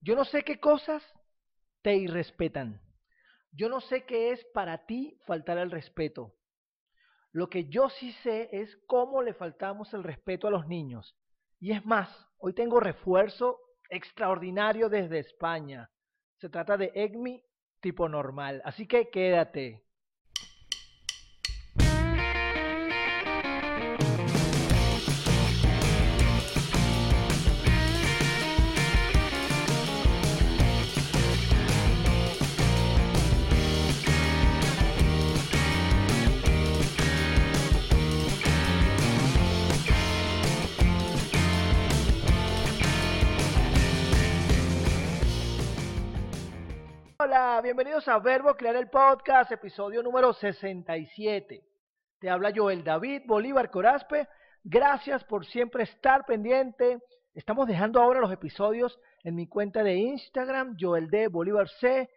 Yo no sé qué cosas te irrespetan. Yo no sé qué es para ti faltar el respeto. Lo que yo sí sé es cómo le faltamos el respeto a los niños. Y es más, hoy tengo refuerzo extraordinario desde España. Se trata de EGMI tipo normal. Así que quédate. Bienvenidos a Verbo Crear el Podcast, episodio número 67. Te habla Joel David Bolívar Corazpe. Gracias por siempre estar pendiente. Estamos dejando ahora los episodios en mi cuenta de Instagram, Joel D. Bolívar C.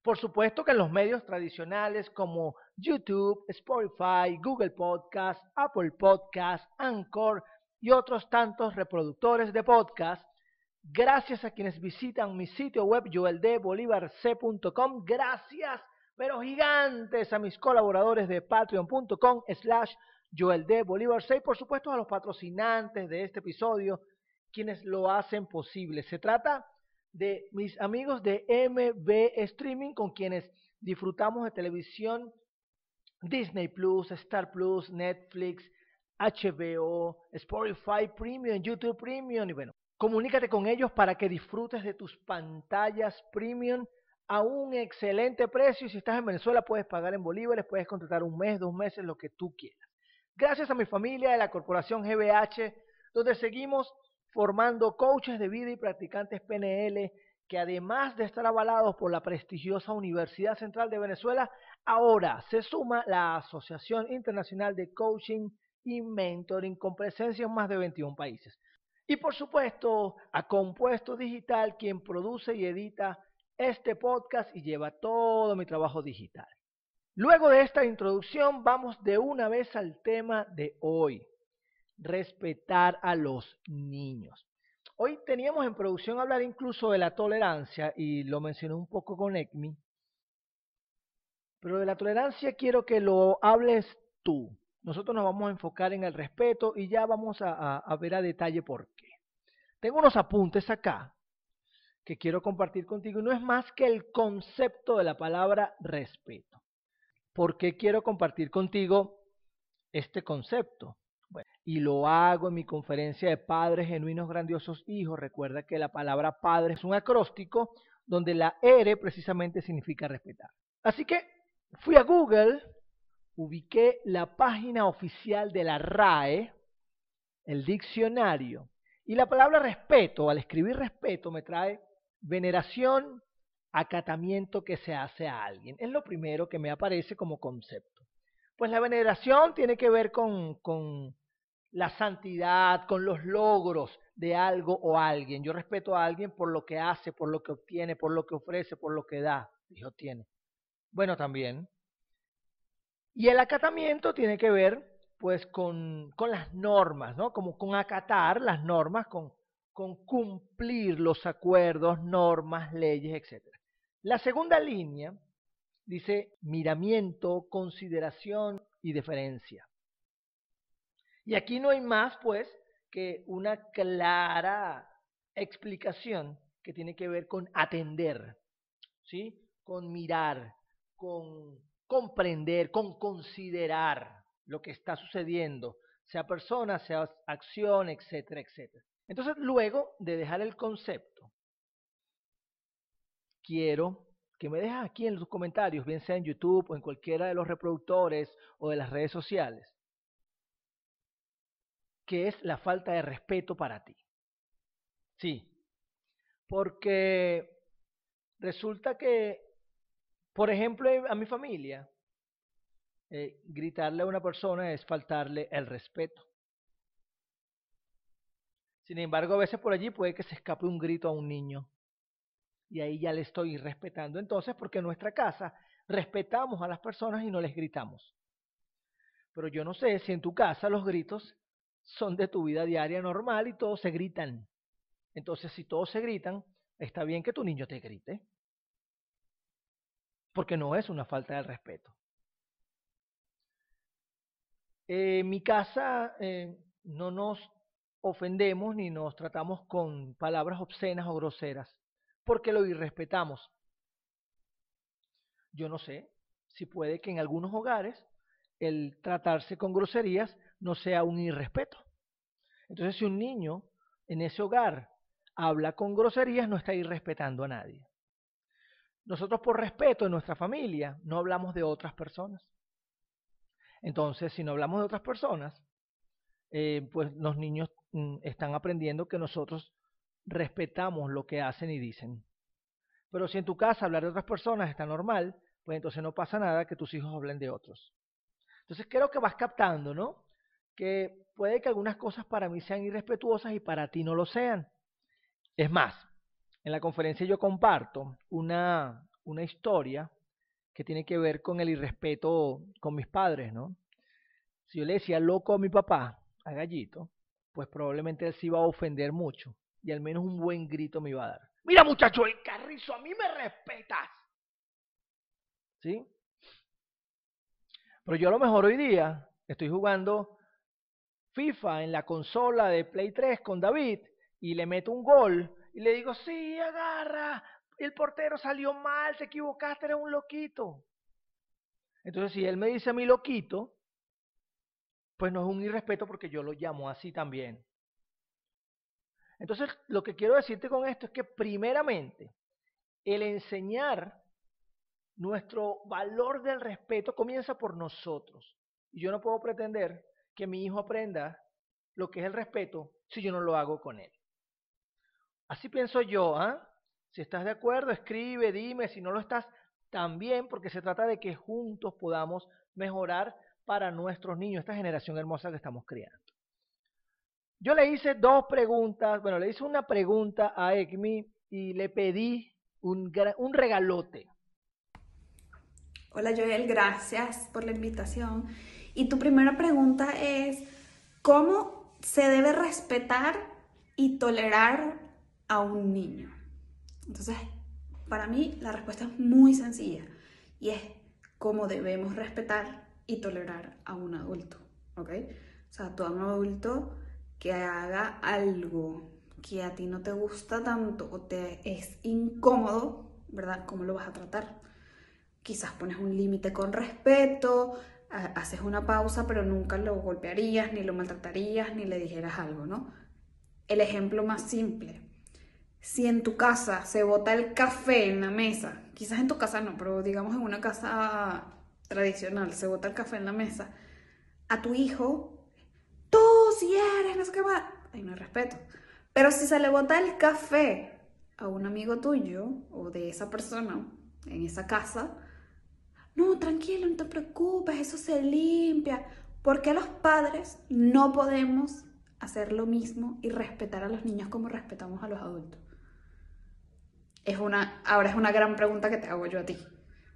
Por supuesto que en los medios tradicionales como YouTube, Spotify, Google Podcast, Apple Podcast, Anchor y otros tantos reproductores de podcast Gracias a quienes visitan mi sitio web joeldbolivarc.com. Gracias, pero gigantes, a mis colaboradores de patreon.com slash joeldbolivarc y por supuesto a los patrocinantes de este episodio, quienes lo hacen posible. Se trata de mis amigos de MB Streaming con quienes disfrutamos de televisión Disney Plus, Star Plus, Netflix, HBO, Spotify Premium, YouTube Premium y bueno, Comunícate con ellos para que disfrutes de tus pantallas premium a un excelente precio. Si estás en Venezuela, puedes pagar en bolívares, puedes contratar un mes, dos meses, lo que tú quieras. Gracias a mi familia de la corporación GBH, donde seguimos formando coaches de vida y practicantes PNL que además de estar avalados por la prestigiosa Universidad Central de Venezuela, ahora se suma la Asociación Internacional de Coaching y Mentoring con presencia en más de 21 países. Y por supuesto, a Compuesto Digital, quien produce y edita este podcast y lleva todo mi trabajo digital. Luego de esta introducción, vamos de una vez al tema de hoy, respetar a los niños. Hoy teníamos en producción hablar incluso de la tolerancia y lo mencioné un poco con ECMI, pero de la tolerancia quiero que lo hables tú. Nosotros nos vamos a enfocar en el respeto y ya vamos a, ver a detalle por qué. Tengo unos apuntes acá que quiero compartir contigo y no es más que el concepto de la palabra respeto. ¿Por qué quiero compartir contigo este concepto? y lo hago en mi conferencia de Padres Genuinos Grandiosos Hijos. Recuerda que la palabra padre es un acróstico donde la R precisamente significa respetar. Así que fui a Google, ubiqué la página oficial de la RAE, el diccionario, y la palabra respeto, al escribir respeto, me trae veneración, acatamiento que se hace a alguien. Es lo primero que me aparece como concepto. Pues la veneración tiene que ver con, con la santidad, con los logros de algo o alguien. Yo respeto a alguien por lo que hace, por lo que obtiene, por lo que ofrece, por lo que da y obtiene. Bueno, también. Y el acatamiento tiene que ver pues con, las normas, ¿no? Como con acatar las normas, con, con cumplir los acuerdos, normas, leyes, etc. La segunda línea dice miramiento, consideración y deferencia. Y aquí no hay más, pues, que una clara explicación que tiene que ver con atender, ¿sí? Con mirar, con comprender, con considerar lo que está sucediendo, sea persona, sea acción, etcétera, etcétera. Entonces, luego de dejar el concepto, quiero que me dejes aquí en los comentarios, bien sea en YouTube o en cualquiera de los reproductores o de las redes sociales, qué es la falta de respeto para ti. Sí, porque resulta que, por ejemplo, a mi familia, eh, gritarle a una persona es faltarle el respeto. Sin embargo, a veces por allí puede que se escape un grito a un niño. Y ahí ya le estoy respetando. Entonces, porque en nuestra casa respetamos a las personas y no les gritamos. Pero yo no sé si en tu casa los gritos son de tu vida diaria normal y todos se gritan. Entonces, si todos se gritan, está bien que tu niño te grite, porque no es una falta de respeto. en mi casa eh, no nos ofendemos ni nos tratamos con palabras obscenas o groseras, porque lo irrespetamos. Yo no sé si puede que en algunos hogares el tratarse con groserías no sea un irrespeto. Entonces, si un niño en ese hogar habla con groserías, no está irrespetando a nadie. Nosotros por respeto en nuestra familia no hablamos de otras personas. Entonces, si no hablamos de otras personas, eh, pues los niños mm, están aprendiendo que nosotros respetamos lo que hacen y dicen. Pero si en tu casa hablar de otras personas está normal, pues entonces no pasa nada que tus hijos hablen de otros. Entonces creo que vas captando, ¿no? Que puede que algunas cosas para mí sean irrespetuosas y para ti no lo sean. Es más, en la conferencia yo comparto una, una historia que tiene que ver con el irrespeto con mis padres, ¿no? Si yo le decía loco a mi papá, a Gallito, pues probablemente él se iba a ofender mucho y al menos un buen grito me iba a dar. Mira muchacho, el carrizo, a mí me respetas. ¿Sí? Pero yo a lo mejor hoy día estoy jugando FIFA en la consola de Play 3 con David y le meto un gol y le digo, sí, agarra, el portero salió mal, te equivocaste, eres un loquito. Entonces, si él me dice a mí loquito, pues no es un irrespeto porque yo lo llamo así también. Entonces, lo que quiero decirte con esto es que primeramente, el enseñar nuestro valor del respeto comienza por nosotros. Y yo no puedo pretender que mi hijo aprenda lo que es el respeto si yo no lo hago con él. Así pienso yo, ¿ah? Si estás de acuerdo, escribe, dime, si no lo estás, también, porque se trata de que juntos podamos mejorar para nuestros niños, esta generación hermosa que estamos criando. Yo le hice dos preguntas, bueno, le hice una pregunta a ECMI y le pedí un, un regalote. Hola Joel, gracias por la invitación. Y tu primera pregunta es, ¿cómo se debe respetar y tolerar a un niño? Entonces, para mí la respuesta es muy sencilla y es cómo debemos respetar y tolerar a un adulto, ¿ok? O sea, tú a un adulto que haga algo que a ti no te gusta tanto o te es incómodo, ¿verdad? ¿Cómo lo vas a tratar? quizás pones un límite con respeto, haces una pausa, pero nunca lo golpearías, ni lo maltratarías, ni le dijeras algo, ¿no? El ejemplo más simple. Si en tu casa se bota el café en la mesa, quizás en tu casa no, pero digamos en una casa tradicional se bota el café en la mesa, a tu hijo, tú si eres, no sé qué más, ahí no hay respeto. Pero si se le bota el café a un amigo tuyo o de esa persona en esa casa, no, tranquilo, no te preocupes, eso se limpia. ¿Por qué los padres no podemos hacer lo mismo y respetar a los niños como respetamos a los adultos? Es una, ahora es una gran pregunta que te hago yo a ti.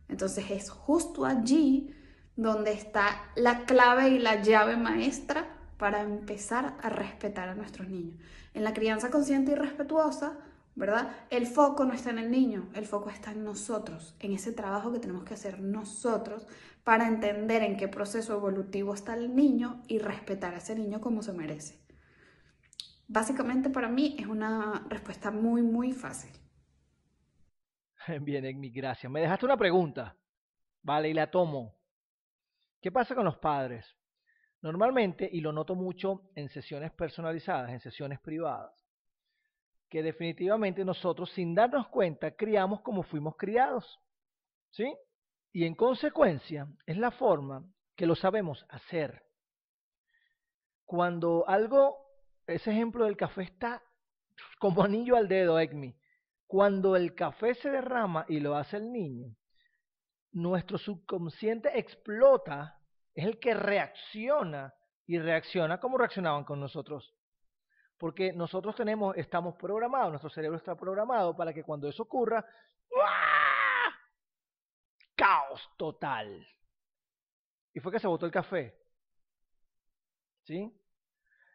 Entonces es justo allí donde está la clave y la llave maestra para empezar a respetar a nuestros niños. En la crianza consciente y respetuosa, ¿verdad? El foco no está en el niño, el foco está en nosotros, en ese trabajo que tenemos que hacer nosotros para entender en qué proceso evolutivo está el niño y respetar a ese niño como se merece. Básicamente para mí es una respuesta muy, muy fácil. Bien, mi gracias. Me dejaste una pregunta, vale, y la tomo. ¿Qué pasa con los padres? Normalmente, y lo noto mucho en sesiones personalizadas, en sesiones privadas, que definitivamente nosotros, sin darnos cuenta, criamos como fuimos criados. ¿Sí? Y en consecuencia, es la forma que lo sabemos hacer. Cuando algo, ese ejemplo del café está como anillo al dedo, Egmi. Cuando el café se derrama y lo hace el niño, nuestro subconsciente explota, es el que reacciona y reacciona como reaccionaban con nosotros. Porque nosotros tenemos, estamos programados, nuestro cerebro está programado para que cuando eso ocurra, caos total. Y fue que se botó el café. ¿Sí?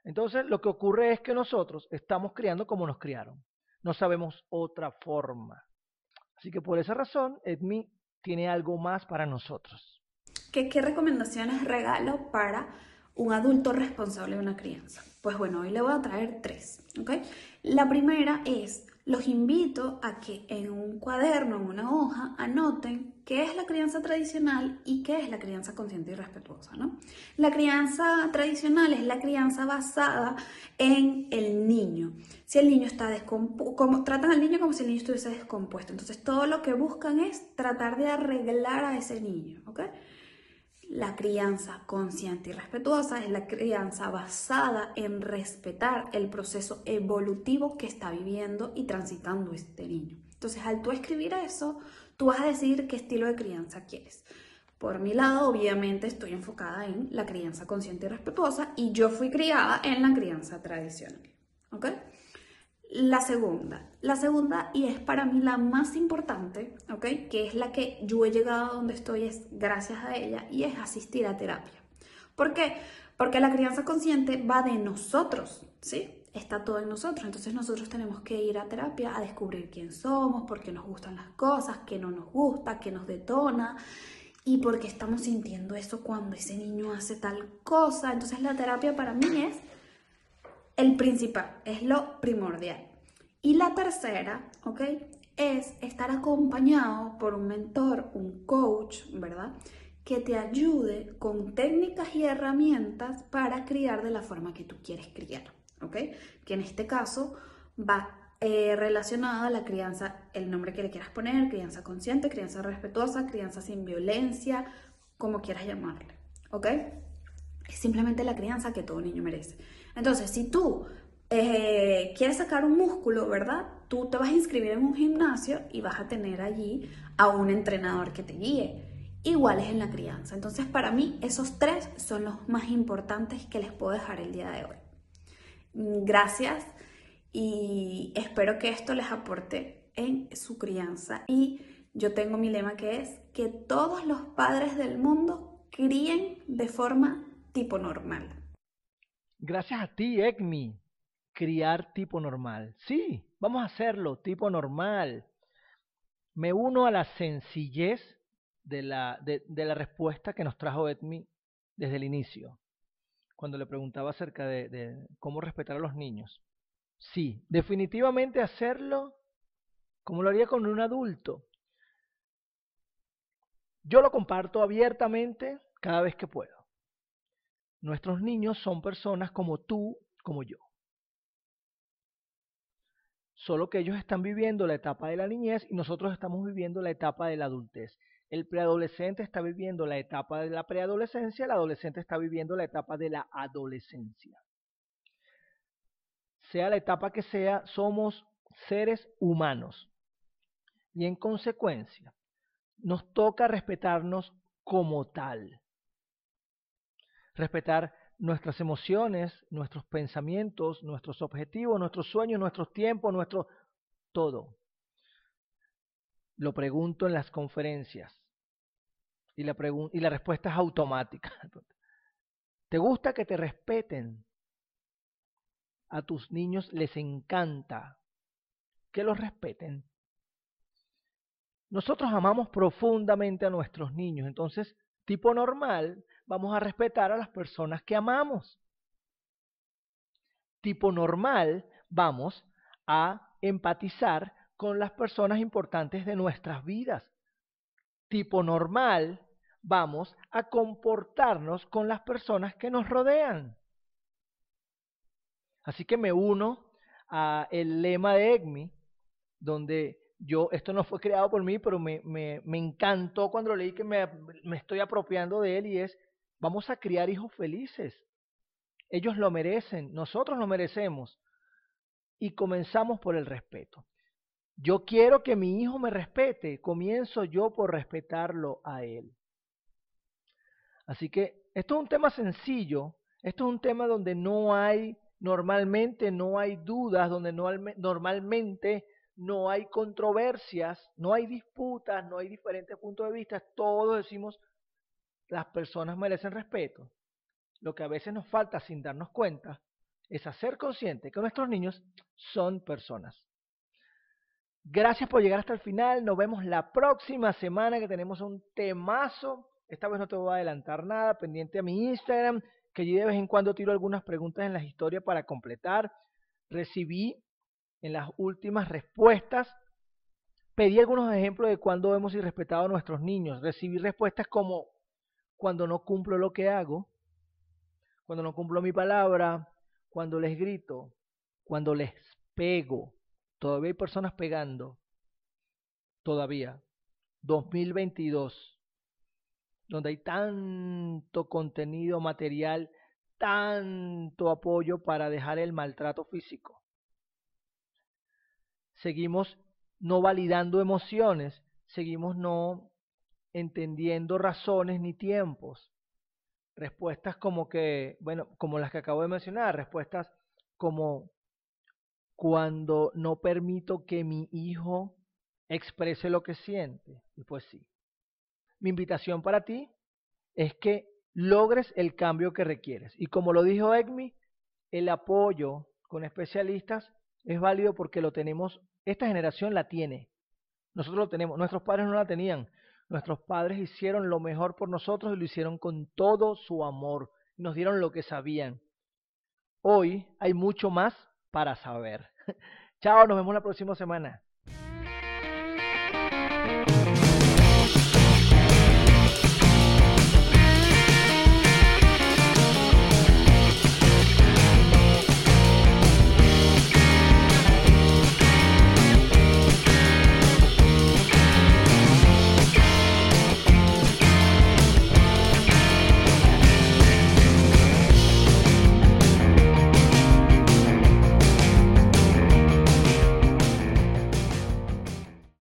Entonces, lo que ocurre es que nosotros estamos criando como nos criaron. No sabemos otra forma. Así que por esa razón, Edmi tiene algo más para nosotros. ¿Qué, recomendaciones regalo para un adulto responsable de una crianza? Pues bueno, hoy le voy a traer tres, ¿ok? La primera es, los invito a que en un cuaderno, en una hoja, anoten qué es la crianza tradicional y qué es la crianza consciente y respetuosa, ¿no? La crianza tradicional es la crianza basada en el niño. Si el niño está descompuesto, tratan al niño como si el niño estuviese descompuesto. Entonces todo lo que buscan es tratar de arreglar a ese niño, ¿ok? La crianza consciente y respetuosa es la crianza basada en respetar el proceso evolutivo que está viviendo y transitando este niño. Entonces, al tú escribir eso, tú vas a decir qué estilo de crianza quieres. Por mi lado, obviamente estoy enfocada en la crianza consciente y respetuosa y yo fui criada en la crianza tradicional. ¿Ok? La segunda, la segunda y es para mí la más importante, ¿ok? Que es la que yo he llegado a donde estoy es gracias a ella y es asistir a terapia. ¿Por qué? Porque la crianza consciente va de nosotros, ¿sí? Está todo en nosotros, entonces nosotros tenemos que ir a terapia a descubrir quién somos, por qué nos gustan las cosas, qué no nos gusta, qué nos detona y por qué estamos sintiendo eso cuando ese niño hace tal cosa. Entonces la terapia para mí es el principal, es lo primordial. Y la tercera, ¿ok? Es estar acompañado por un mentor, un coach, ¿verdad? Que te ayude con técnicas y herramientas para criar de la forma que tú quieres criar, ¿ok? Que en este caso va eh, relacionada a la crianza, el nombre que le quieras poner, crianza consciente, crianza respetuosa, crianza sin violencia, como quieras llamarle, ¿ok? Es simplemente la crianza que todo niño merece. Entonces, si tú eh, quieres sacar un músculo, ¿verdad? Tú te vas a inscribir en un gimnasio y vas a tener allí a un entrenador que te guíe. Igual es en la crianza. Entonces, para mí, esos tres son los más importantes que les puedo dejar el día de hoy. Gracias y espero que esto les aporte en su crianza. Y yo tengo mi lema que es que todos los padres del mundo críen de forma tipo normal. Gracias a ti, Egmi. Criar tipo normal. Sí, vamos a hacerlo, tipo normal. Me uno a la sencillez de la, de, la respuesta que nos trajo Egmi desde el inicio, cuando le preguntaba acerca de cómo respetar a los niños. Sí, definitivamente hacerlo como lo haría con un adulto. Yo lo comparto abiertamente cada vez que puedo. Nuestros niños son personas como tú, como yo. Solo que ellos están viviendo la etapa de la niñez y nosotros estamos viviendo la etapa de la adultez. El preadolescente está viviendo la etapa de la preadolescencia, el adolescente está viviendo la etapa de la adolescencia. Sea la etapa que sea, somos seres humanos. Y en consecuencia, nos toca respetarnos como tal respetar nuestras emociones, nuestros pensamientos, nuestros objetivos, nuestros sueños, nuestros tiempos, nuestro todo. Lo pregunto en las conferencias y la, y la respuesta es automática. ¿Te gusta que te respeten? A tus niños les encanta que los respeten. Nosotros amamos profundamente a nuestros niños, entonces, tipo normal, vamos a respetar a las personas que amamos. Tipo normal, vamos a empatizar con las personas importantes de nuestras vidas. Tipo normal, vamos a comportarnos con las personas que nos rodean. Así que me uno a el lema de EGMI, donde yo, esto no fue creado por mí, pero me, me, me encantó cuando leí que me, me estoy apropiando de él y es Vamos a criar hijos felices. Ellos lo merecen, nosotros lo merecemos. Y comenzamos por el respeto. Yo quiero que mi hijo me respete, comienzo yo por respetarlo a él. Así que esto es un tema sencillo, esto es un tema donde no hay, normalmente no hay dudas, donde no, normalmente no hay controversias, no hay disputas, no hay diferentes puntos de vista, todos decimos las personas merecen respeto, lo que a veces nos falta sin darnos cuenta es hacer consciente que nuestros niños son personas. Gracias por llegar hasta el final. Nos vemos la próxima semana que tenemos un temazo. Esta vez no te voy a adelantar nada. Pendiente a mi Instagram, que allí de vez en cuando tiro algunas preguntas en las historias para completar. Recibí en las últimas respuestas. Pedí algunos ejemplos de cuando hemos irrespetado a nuestros niños. Recibí respuestas como cuando no cumplo lo que hago, cuando no cumplo mi palabra, cuando les grito, cuando les pego. Todavía hay personas pegando. Todavía. 2022. Donde hay tanto contenido material, tanto apoyo para dejar el maltrato físico. Seguimos no validando emociones, seguimos no entendiendo razones ni tiempos. Respuestas como que, bueno, como las que acabo de mencionar, respuestas como cuando no permito que mi hijo exprese lo que siente. Y pues sí. Mi invitación para ti es que logres el cambio que requieres. Y como lo dijo Egmi, el apoyo con especialistas es válido porque lo tenemos, esta generación la tiene. Nosotros lo tenemos, nuestros padres no la tenían. Nuestros padres hicieron lo mejor por nosotros y lo hicieron con todo su amor. Nos dieron lo que sabían. Hoy hay mucho más para saber. Chao, nos vemos la próxima semana.